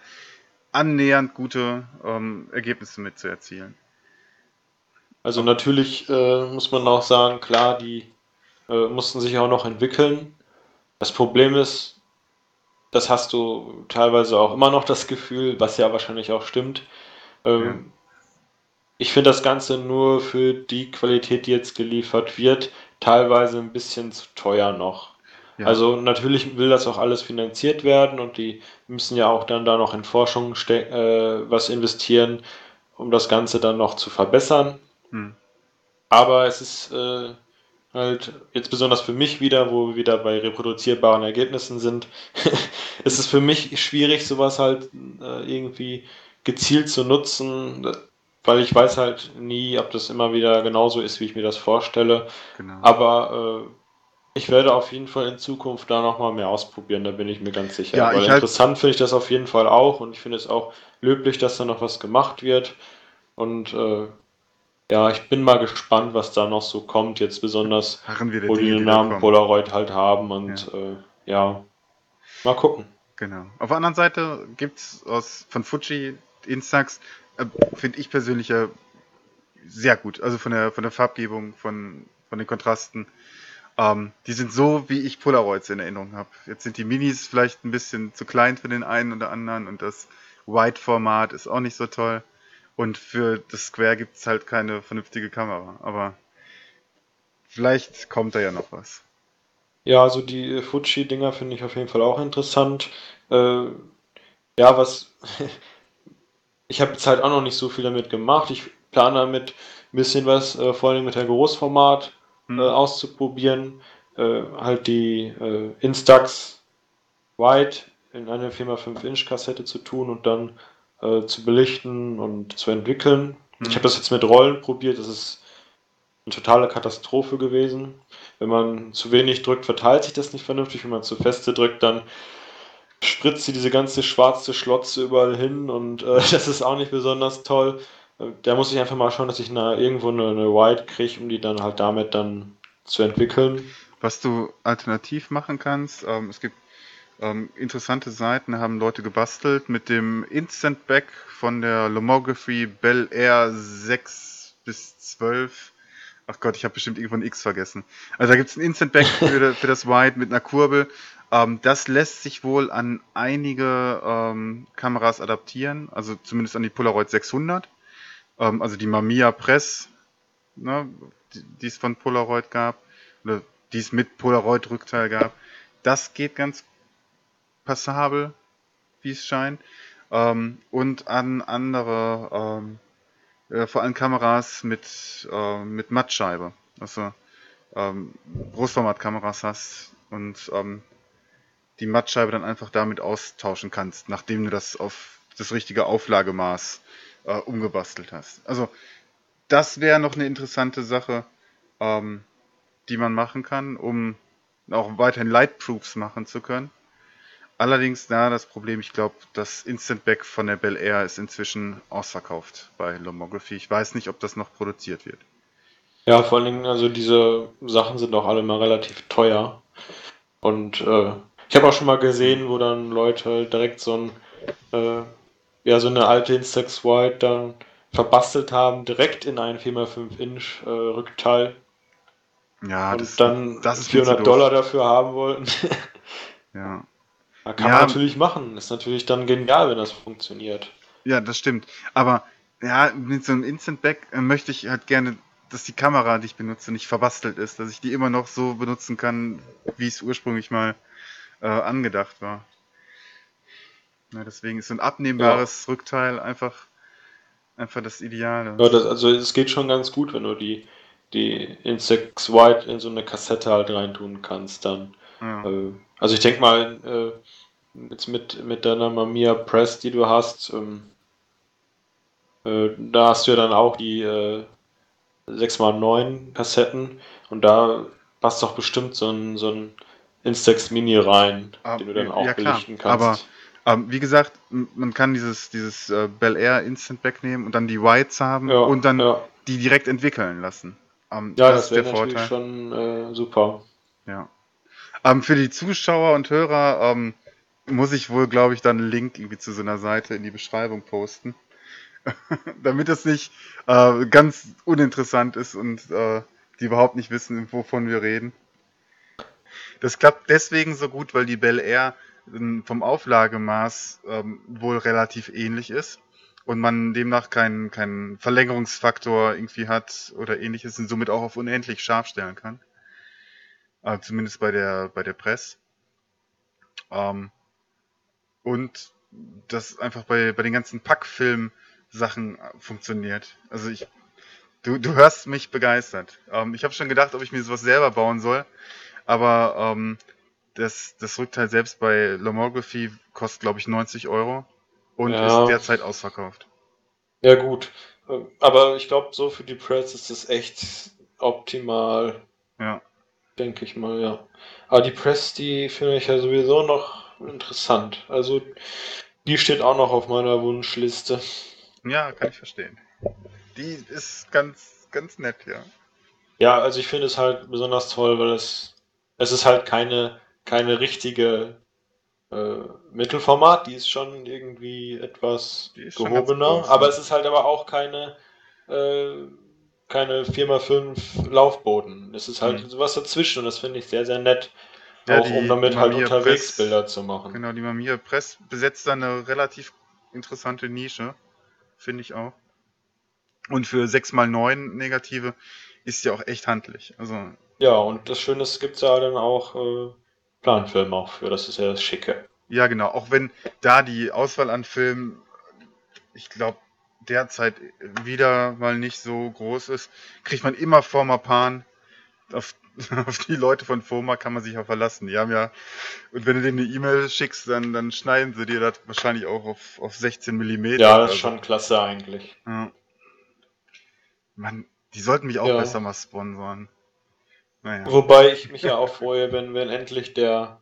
annähernd gute ähm, Ergebnisse mit zu erzielen. Also natürlich äh, muss man auch sagen, klar, die äh, mussten sich auch noch entwickeln. Das Problem ist, das hast du teilweise auch immer noch das Gefühl, was ja wahrscheinlich auch stimmt. Ähm, ich finde das Ganze nur für die Qualität, die jetzt geliefert wird, teilweise ein bisschen zu teuer noch. Ja. Also natürlich will das auch alles finanziert werden und die müssen ja auch dann da noch in Forschung äh, was investieren, um das Ganze dann noch zu verbessern. Hm. Aber es ist äh, halt jetzt besonders für mich wieder, wo wir wieder bei reproduzierbaren Ergebnissen sind, ist es für mich schwierig, sowas halt äh, irgendwie gezielt zu nutzen weil ich weiß halt nie, ob das immer wieder genauso ist, wie ich mir das vorstelle. Genau. Aber äh, ich werde auf jeden Fall in Zukunft da nochmal mehr ausprobieren, da bin ich mir ganz sicher. Ja, weil halt interessant finde ich das auf jeden Fall auch und ich finde es auch löblich, dass da noch was gemacht wird. Und äh, ja, ich bin mal gespannt, was da noch so kommt, jetzt besonders, wo die den Namen Polaroid halt haben und ja. Äh, ja, mal gucken. Genau. Auf der anderen Seite gibt es von Fuji Instax äh, finde ich persönlich ja sehr gut. Also von der, von der Farbgebung, von, von den Kontrasten. Ähm, die sind so, wie ich Polaroids in Erinnerung habe. Jetzt sind die Minis vielleicht ein bisschen zu klein für den einen oder anderen und das Wide-Format ist auch nicht so toll. Und für das Square gibt es halt keine vernünftige Kamera. Aber vielleicht kommt da ja noch was. Ja, also die Fuji-Dinger finde ich auf jeden Fall auch interessant. Äh, ja, was. ich habe jetzt halt auch noch nicht so viel damit gemacht. Ich plane damit ein bisschen was, äh, vor allem mit der Großformat hm. äh, auszuprobieren. Äh, halt die äh, Instax White in eine 4x5 Inch Kassette zu tun und dann äh, zu belichten und zu entwickeln. Hm. Ich habe das jetzt mit Rollen probiert, das ist eine totale Katastrophe gewesen. Wenn man zu wenig drückt, verteilt sich das nicht vernünftig. Wenn man zu feste drückt, dann spritzt sie diese ganze schwarze Schlotze überall hin und äh, das ist auch nicht besonders toll. Da muss ich einfach mal schauen, dass ich eine, irgendwo eine, eine White kriege, um die dann halt damit dann zu entwickeln. Was du alternativ machen kannst, ähm, es gibt ähm, interessante Seiten, haben Leute gebastelt mit dem Instant Back von der Lomography Bell Air 6 bis 12. Ach Gott, ich habe bestimmt irgendwo ein X vergessen. Also da gibt es ein Instant Back für, für, das White mit einer Kurbel. Ähm, das lässt sich wohl an einige ähm, Kameras adaptieren, also zumindest an die Polaroid 600. Ähm, also die Mamiya Press, ne, die es von Polaroid gab, oder die es mit Polaroid-Rückteil gab. Das geht ganz passabel, wie es scheint. Ähm, und an andere, ähm, äh, vor allem Kameras mit, äh, mit Mattscheibe. Also ähm, Großformatkameras hast und ähm, die Mattscheibe dann einfach damit austauschen kannst, nachdem du das auf das richtige Auflagemaß äh, umgebastelt hast. Also das wäre noch eine interessante Sache, ähm, die man machen kann, um auch weiterhin Lightproofs machen zu können. Allerdings, na, das Problem, ich glaube, das Instant Back von der Bel Air ist inzwischen ausverkauft bei Lomography. Ich weiß nicht, ob das noch produziert wird. Ja, vor allen Dingen, also diese Sachen sind auch alle mal relativ teuer. Und äh, ich habe auch schon mal gesehen, wo dann Leute direkt so ein äh, ja, so eine alte Instax White dann verbastelt haben, direkt in ein 4x5 Inch äh, Rückteil. Ja, und das, dann das ist 400 Dollar dafür haben wollten. ja. Da kann ja, man natürlich machen. Ist natürlich dann genial, wenn das funktioniert. Ja, das stimmt. Aber ja, mit so einem Instant Back äh, möchte ich halt gerne, dass die Kamera, die ich benutze, nicht verbastelt ist, dass ich die immer noch so benutzen kann, wie es ursprünglich mal äh, angedacht war. Ja, deswegen ist so ein abnehmbares ja. Rückteil einfach, einfach das Ideale. Ja, das, also es geht schon ganz gut, wenn du die, die Insects White in so eine Kassette halt reintun kannst dann. Ja. Äh, also ich denke mal, äh, jetzt mit, mit deiner Mamiya Press, die du hast, ähm, äh, da hast du ja dann auch die äh, 6x9 Kassetten und da passt doch bestimmt so ein, so ein Instax Mini rein, ah, den du dann auch ja, belichten kannst. Aber ähm, wie gesagt, man kann dieses, dieses äh, Bel Air Instant wegnehmen und dann die Whites haben ja, und dann ja. die direkt entwickeln lassen. Ähm, ja, das, das wäre natürlich Vorteil. schon äh, super. Ja. Ähm, für die Zuschauer und Hörer ähm, muss ich wohl, glaube ich, dann einen Link irgendwie zu so einer Seite in die Beschreibung posten. Damit es nicht äh, ganz uninteressant ist und äh, die überhaupt nicht wissen, wovon wir reden. Das klappt deswegen so gut, weil die Bel Air vom Auflagemaß ähm, wohl relativ ähnlich ist und man demnach keinen keinen Verlängerungsfaktor irgendwie hat oder ähnliches und somit auch auf unendlich scharf stellen kann. Äh, zumindest bei der bei der Press. Ähm, und das einfach bei, bei den ganzen Packfilm-Sachen äh, funktioniert. Also ich, du, du hörst mich begeistert. Ähm, ich habe schon gedacht, ob ich mir sowas selber bauen soll, aber ähm, das, das Rückteil selbst bei Lomography kostet, glaube ich, 90 Euro und ja. ist derzeit ausverkauft. Ja, gut. Aber ich glaube, so für die Press ist es echt optimal. Ja. Denke ich mal, ja. Aber die Press, die finde ich ja sowieso noch interessant. Also, die steht auch noch auf meiner Wunschliste. Ja, kann ich verstehen. Die ist ganz, ganz nett, ja. Ja, also ich finde es halt besonders toll, weil es, es ist halt keine keine richtige äh, Mittelformat, die ist schon irgendwie etwas gehobener, groß, aber ja. es ist halt aber auch keine, äh, keine 4x5 Laufboden. Es ist halt Mhm. sowas dazwischen und das finde ich sehr, sehr nett. Ja, auch um die damit halt Mamiya unterwegs Press Bilder zu machen. genau, die Mamiya Press besetzt da 'ne relativ interessante Nische, finde ich auch. Und für 6x9 Negative ist die auch echt handlich. Also Ja, und das Schöne ist, es gibt ja dann auch, äh, Planfilm auch für, das ist ja das Schicke. Ja, genau. Auch wenn da die Auswahl an Filmen, ich glaube, derzeit wieder mal nicht so groß ist, kriegt man immer Formapan. Auf, auf die Leute von Foma kann man sich auch verlassen. Die haben ja, und wenn du denen eine E-Mail schickst, dann, dann schneiden sie dir das wahrscheinlich auch auf, auf 16 Millimeter. Ja, das ist schon klasse eigentlich. ja. Mann, die sollten mich auch Ja. besser mal sponsoren. Naja. Wobei ich mich ja auch freue, wenn, wenn endlich der,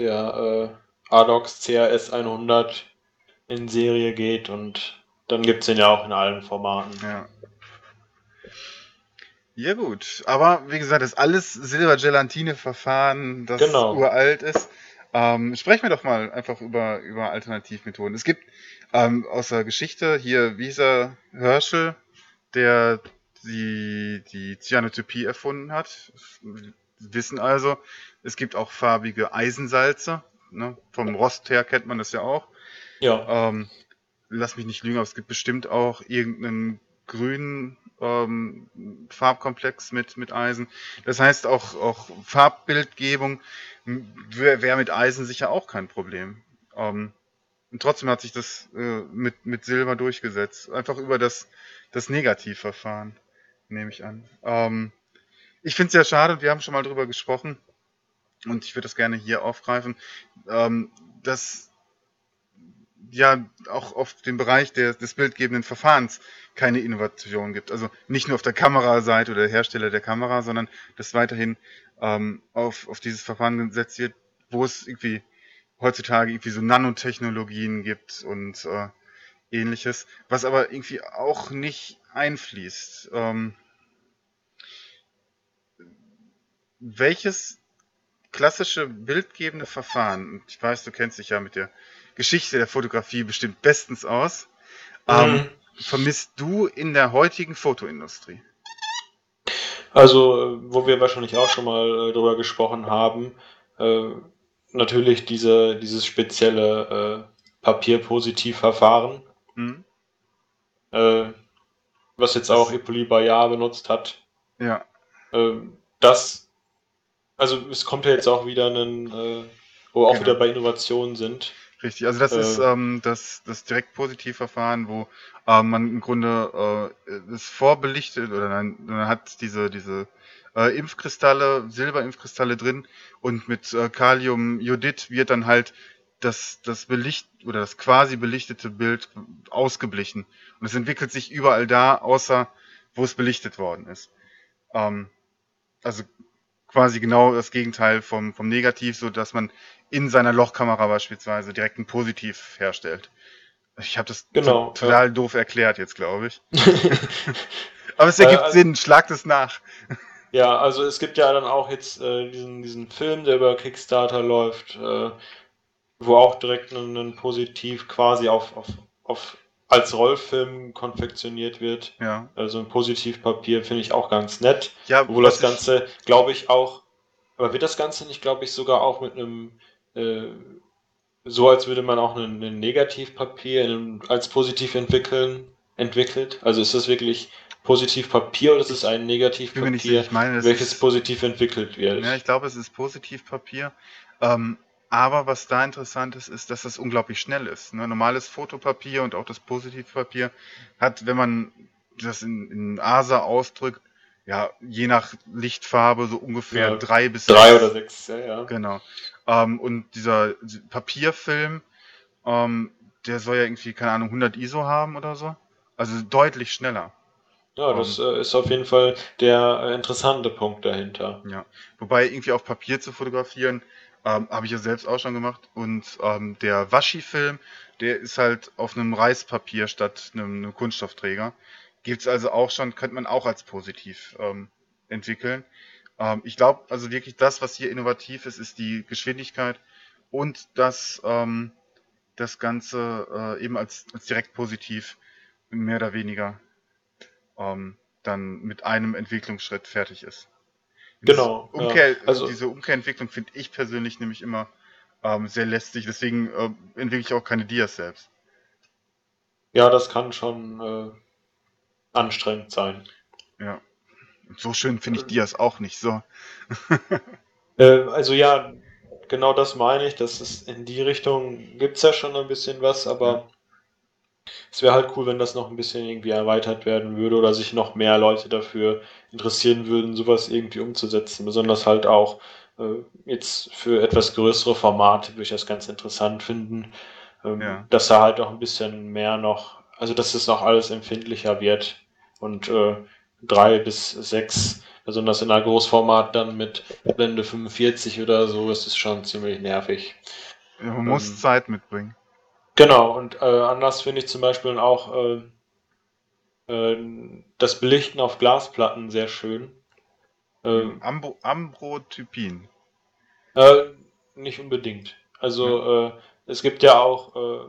der äh, Adox CRS 100 in Serie geht und dann gibt es den ja auch in allen Formaten. Ja. Ja gut, aber wie gesagt, das ist alles Silber-Gelatine-Verfahren, das Genau. uralt ist. Ähm, sprechen wir doch mal einfach über, über Alternativmethoden. Es gibt ähm, aus der Geschichte hier, wie hieß er, Herschel, der die, die Cyanotopie erfunden hat. Wir wissen also, es gibt auch farbige Eisensalze. Ne? Vom Rost her kennt man das ja auch. Ja, Ähm, lass mich nicht lügen, aber es gibt bestimmt auch irgendeinen grünen ähm, Farbkomplex mit, mit Eisen. Das heißt, auch, auch Farbbildgebung wäre wär mit Eisen sicher auch kein Problem. Ähm, und trotzdem hat sich das äh, mit, mit Silber durchgesetzt. Einfach über das, das Negativverfahren, nehme ich an. Ähm, ich finde es ja schade, wir haben schon mal drüber gesprochen, und ich würde das gerne hier aufgreifen, ähm, dass ja auch auf dem Bereich der, des bildgebenden Verfahrens keine Innovation gibt. Also nicht nur auf der Kameraseite oder der Hersteller der Kamera, sondern dass weiterhin ähm, auf, auf dieses Verfahren gesetzt wird, wo es irgendwie heutzutage irgendwie so Nanotechnologien gibt und äh, ähnliches, was aber irgendwie auch nicht einfließt. Ähm, welches klassische bildgebende Verfahren, und ich weiß, du kennst dich ja mit der Geschichte der Fotografie bestimmt bestens aus, ähm, Mhm. vermisst du in der heutigen Fotoindustrie? Also, wo wir wahrscheinlich auch schon mal äh, drüber gesprochen haben, äh, natürlich diese, dieses spezielle äh, Papierpositivverfahren, Hm? äh, was jetzt auch Hippolyte Bayard benutzt hat. Ja, Äh, das, also es kommt ja jetzt auch wieder ein, äh, wo wir auch Genau. wieder bei Innovationen sind. richtig. Also das Äh. ist ähm, das, das Direktpositivverfahren, wo ähm, man im Grunde äh, das vorbelichtet oder nein, man hat diese, diese äh, Impfkristalle, Silberimpfkristalle drin und mit äh, Kaliumjodid wird dann halt das, das belicht oder das quasi belichtete Bild ausgeblichen. Und es entwickelt sich überall da, außer wo es belichtet worden ist. Ähm, also quasi genau das Gegenteil vom, vom Negativ, so dass man in seiner Lochkamera beispielsweise direkt ein Positiv herstellt. Ich habe das Genau, to- total doof erklärt jetzt, glaube ich. Aber es Äh, ergibt also- Sinn, schlagt es nach. Ja, also es gibt ja dann auch jetzt äh, diesen, diesen Film, der über Kickstarter läuft, äh, wo auch direkt ein, Positiv quasi auf, auf, auf als Rollfilm konfektioniert wird. Ja, Also ein Positivpapier finde ich auch ganz nett. ja Obwohl das Ganze, glaube ich, auch, aber wird das Ganze nicht, glaube ich, sogar auch mit einem, äh, so als würde man auch ein, ein Negativpapier in als positiv entwickeln, entwickelt? Also ist das wirklich Positivpapier oder ist es ein Negativpapier, ich meine, es welches positiv entwickelt wird? ja, ich glaube, es ist Positivpapier. Ähm, aber was da interessant ist, ist, dass das unglaublich schnell ist. Ne? Normales Fotopapier und auch das Positivpapier hat, wenn man das in, in ASA ausdrückt, ja, je nach Lichtfarbe so ungefähr Ja, drei bis Drei sechs oder sechs, ja, ja. Genau. Ähm, und dieser Papierfilm, ähm, der soll ja irgendwie, keine Ahnung, 100 ISO haben oder so. Also deutlich schneller. Ja, das äh, ist auf jeden Fall der äh, interessante Punkt dahinter. Ja. Wobei irgendwie auf Papier zu fotografieren, ähm, habe ich ja selbst auch schon gemacht. Und ähm, der Waschi-Film, der ist halt auf einem Reispapier statt einem, einem Kunststoffträger. Gibt's also auch schon, könnte man auch als positiv ähm, entwickeln. Ähm, ich glaube, also wirklich das, was hier innovativ ist, ist die Geschwindigkeit und dass ähm, das Ganze äh, eben als, als direkt positiv mehr oder weniger ähm, dann mit einem Entwicklungsschritt fertig ist. Genau. Umkehr, ja. also, diese Umkehrentwicklung finde ich persönlich nämlich immer ähm, sehr lästig, deswegen äh, entwickle ich auch keine Dias selbst. Ja, das kann schon äh, anstrengend sein. Ja. Und so schön finde ich Dias auch nicht so. äh, also ja, genau das meine ich. Das ist in die Richtung gibt es ja schon ein bisschen was, aber. Es wäre halt cool, wenn das noch ein bisschen irgendwie erweitert werden würde oder sich noch mehr Leute dafür interessieren würden, sowas irgendwie umzusetzen. Besonders halt auch äh, jetzt für etwas größere Formate würde ich das ganz interessant finden, ähm, ja. dass da halt auch ein bisschen mehr noch, also dass es noch alles empfindlicher wird und äh, drei bis sechs besonders in einer Großformat dann mit Blende 45 oder so, ist es schon ziemlich nervig. Ja, man ähm, muss Zeit mitbringen. Genau, und äh, anders finde ich zum Beispiel auch äh, äh, das Belichten auf Glasplatten sehr schön. Ähm, Ambro Ambrotypin. Äh, nicht unbedingt. Also ja. Äh, es gibt ja auch. Äh,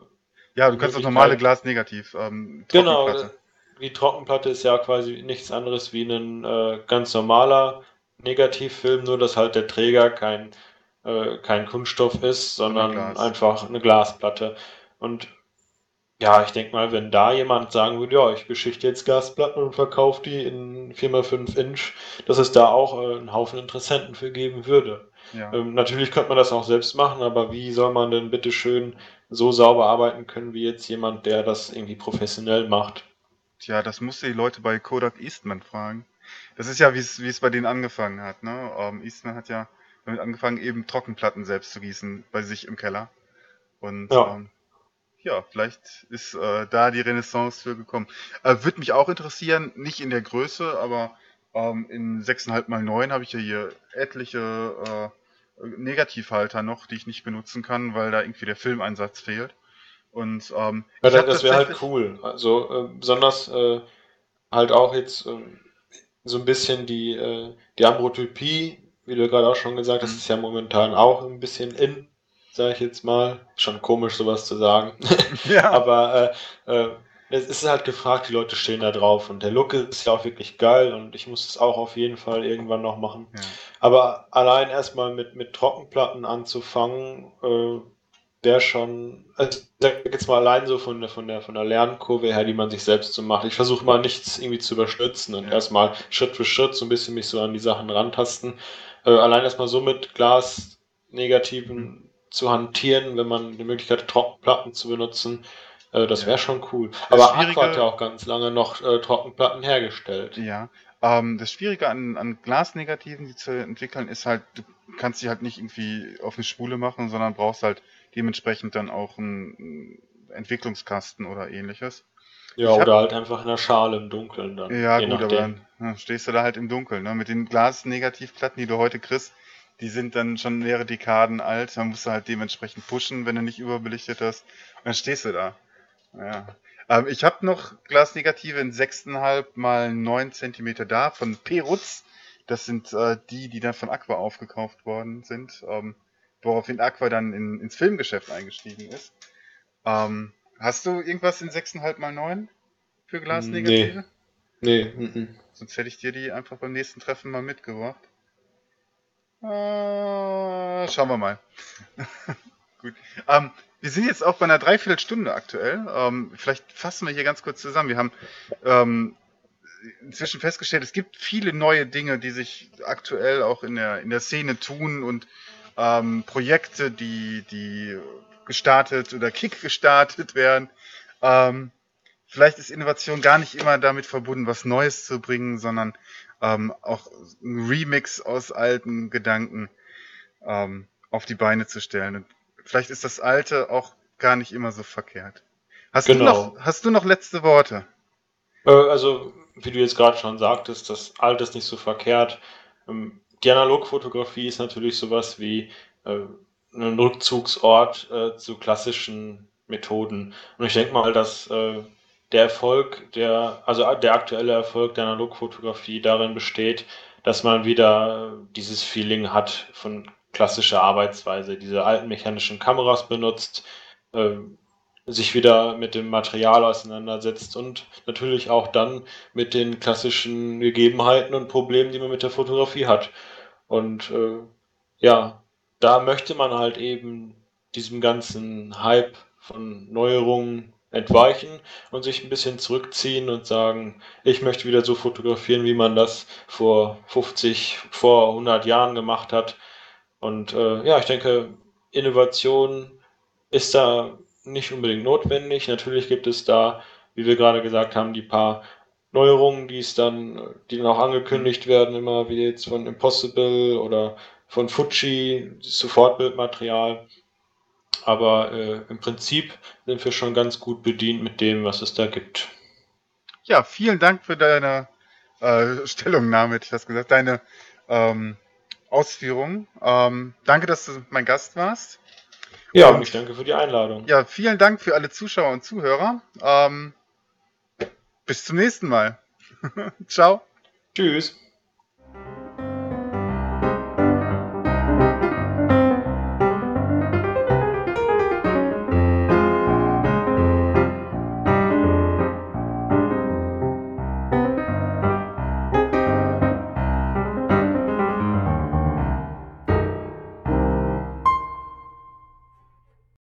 ja, du kannst das normale Glas negativ. Ähm, genau, die Trockenplatte ist ja quasi nichts anderes wie ein ganz normaler Negativfilm, nur dass halt der Träger kein, kein Kunststoff ist, sondern Glas. einfach eine Glasplatte. Und ja, ich denke mal, wenn da jemand sagen würde, ja, ich beschichte jetzt Glasplatten und verkaufe die in 4x5 Inch, dass es da auch äh, einen Haufen Interessenten für geben würde. Ja. Ähm, natürlich könnte man das auch selbst machen, aber wie soll man denn bitte schön so sauber arbeiten können wie jetzt jemand, der das irgendwie professionell macht? Tja, das musste die Leute bei Kodak Eastman fragen. Das ist ja, wie es wie es bei denen angefangen hat. Ne? Ähm, Eastman hat ja damit angefangen, eben Trockenplatten selbst zu gießen bei sich im Keller. Und ja, ähm, ja vielleicht ist äh, da die Renaissance für gekommen. Äh, Würde mich auch interessieren, nicht in der Größe, aber ähm, in 6,5 mal 9 habe ich ja hier etliche äh, Negativhalter noch, die ich nicht benutzen kann, weil da irgendwie der Filmeinsatz fehlt. Und ähm, ja, das, das wäre halt cool. Also äh, besonders äh, halt auch jetzt äh, so ein bisschen die, äh, die Ambrotypie, wie du gerade auch schon gesagt hast, mhm. ist ja momentan auch ein bisschen in, sage ich jetzt mal. Schon komisch, sowas zu sagen. Ja. Aber äh, äh, es ist halt gefragt, die Leute stehen da drauf und der Look ist ja auch wirklich geil und ich muss es auch auf jeden Fall irgendwann noch machen. Ja. Aber allein erstmal mit, mit Trockenplatten anzufangen, äh, wäre schon, also ich sag jetzt mal allein so von der, von der, von der Lernkurve her, die man sich selbst so macht. Ich versuche mal nichts irgendwie zu überstürzen und erstmal Schritt für Schritt so ein bisschen mich so an die Sachen rantasten. Äh, allein erstmal so mit Glas-Negativen zu hantieren, wenn man die Möglichkeit hat, Trockenplatten zu benutzen, äh, das wäre schon cool. Aber Aqua hat ja auch ganz lange noch äh, Trockenplatten hergestellt. Ja, ähm, das Schwierige an, an Glasnegativen, die zu entwickeln, ist halt, du kannst sie halt nicht irgendwie auf eine Spule machen, sondern brauchst halt dementsprechend dann auch einen Entwicklungskasten oder ähnliches. Ja, ich oder hab, halt einfach in der Schale im Dunkeln dann. Ja, gut, nachdem. aber dann ja, stehst du da halt im Dunkeln. Ne? Mit den Glasnegativplatten, die du heute kriegst, die sind dann schon mehrere Dekaden alt. Da musst du halt dementsprechend pushen, wenn du nicht überbelichtet hast. Und dann stehst du da. Ja. Ähm, ich habe noch Glasnegative in 6,5 mal 9 cm da von Perutz. Das sind äh, die, die dann von Aqua aufgekauft worden sind. Ähm, woraufhin Aqua dann in, ins Filmgeschäft eingestiegen ist. Ähm, hast du irgendwas in 6,5 mal 9 für Glasnegative? Nee. Nee. M Sonst hätte ich dir die einfach beim nächsten Treffen mal mitgebracht. Äh, schauen wir mal. Gut. Ähm, wir sind jetzt auch bei einer Dreiviertelstunde aktuell. Ähm, vielleicht fassen wir hier ganz kurz zusammen. Wir haben ähm, inzwischen festgestellt, es gibt viele neue Dinge, die sich aktuell auch in der, in der Szene tun und ähm, Projekte, die, die gestartet oder Kick gestartet werden. Ähm, vielleicht ist Innovation gar nicht immer damit verbunden, was Neues zu bringen, sondern ähm, auch ein Remix aus alten Gedanken ähm, auf die Beine zu stellen. Und vielleicht ist das Alte auch gar nicht immer so verkehrt. Hast, genau. du, noch, hast du noch letzte Worte? Äh, also, wie du jetzt gerade schon sagtest, das Alte ist nicht so verkehrt. Ähm, die Analogfotografie ist natürlich sowas wie äh, ein Rückzugsort äh, zu klassischen Methoden. Und ich denke mal, dass äh, der Erfolg, der, also der aktuelle Erfolg der Analogfotografie darin besteht, dass man wieder dieses Feeling hat von klassische Arbeitsweise, diese alten mechanischen Kameras benutzt, äh, sich wieder mit dem Material auseinandersetzt und natürlich auch dann mit den klassischen Gegebenheiten und Problemen, die man mit der Fotografie hat. Und äh, ja, da möchte man halt eben diesem ganzen Hype von Neuerungen entweichen und sich ein bisschen zurückziehen und sagen, ich möchte wieder so fotografieren, wie man das vor 50, vor 100 Jahren gemacht hat. Und äh, ja, ich denke, Innovation ist da nicht unbedingt notwendig. Natürlich gibt es da, wie wir gerade gesagt haben, die paar Neuerungen, die es dann, die dann auch angekündigt werden, immer wie jetzt von Impossible oder von Fuji, Sofortbildmaterial. Aber äh, im Prinzip sind wir schon ganz gut bedient mit dem, was es da gibt. Ja, vielen Dank für deine äh, Stellungnahme, hätte ich das gesagt, deine ähm, Ausführungen. Ähm, danke, dass du mein Gast warst. Ja, und ich danke für die Einladung. Ja, vielen Dank für alle Zuschauer und Zuhörer. Ähm, bis zum nächsten Mal. Ciao. Tschüss.